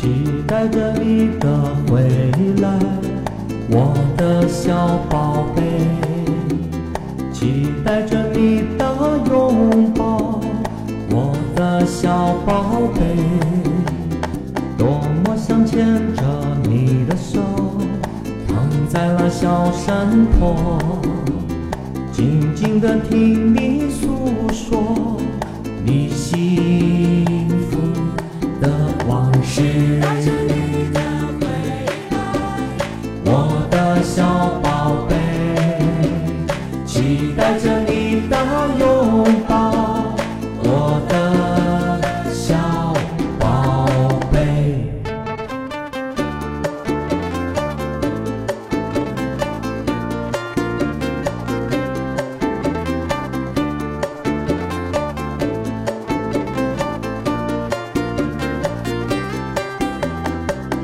期待着你的回来，我的小宝贝，期待着你的拥抱，我的小宝贝，多么想牵着你的手，躺在那小山坡，静静地听你诉说你幸福的往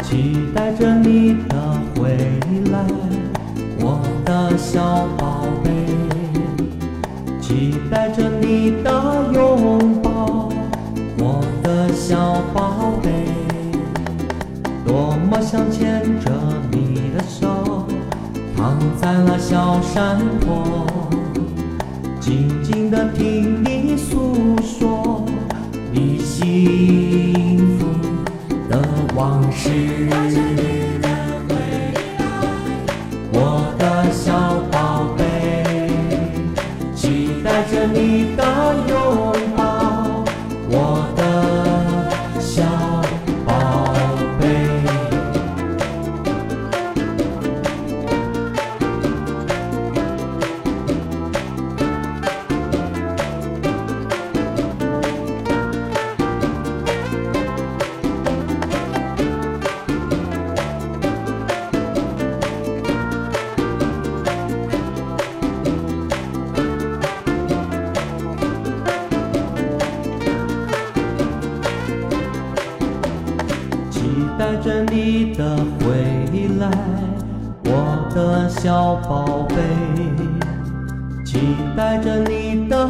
期待着你的回来，我的小宝贝，期待着你的拥抱，我的小宝贝，多么想牵着你的手，躺在那小山坡，静静地听你诉说你幸福的往事。带着你的回来，我的小宝贝，期待着你的